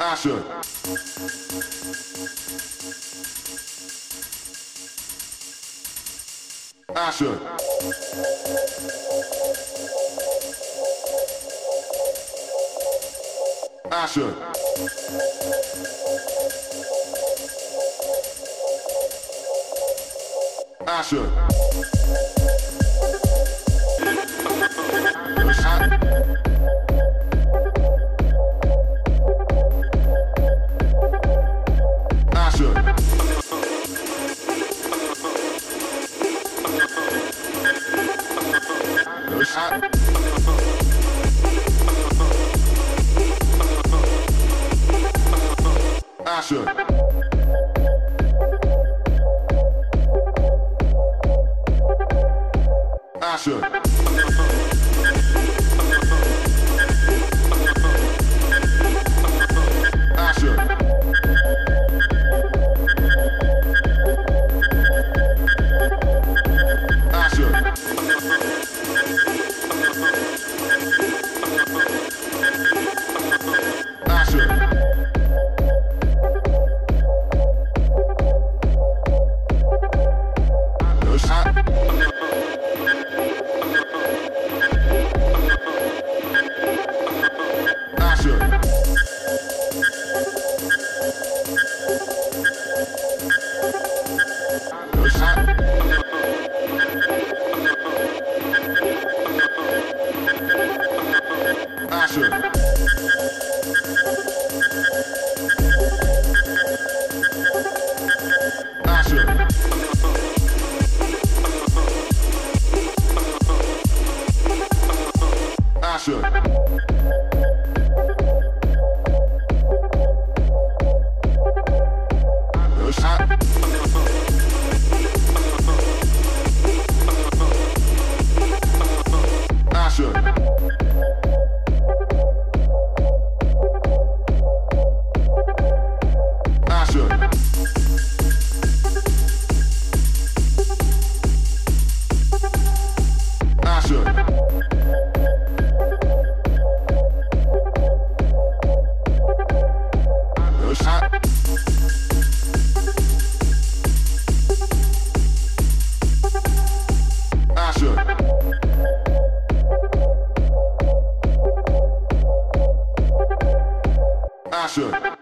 Action. Action. Action. Action. Action. Action. Check. action.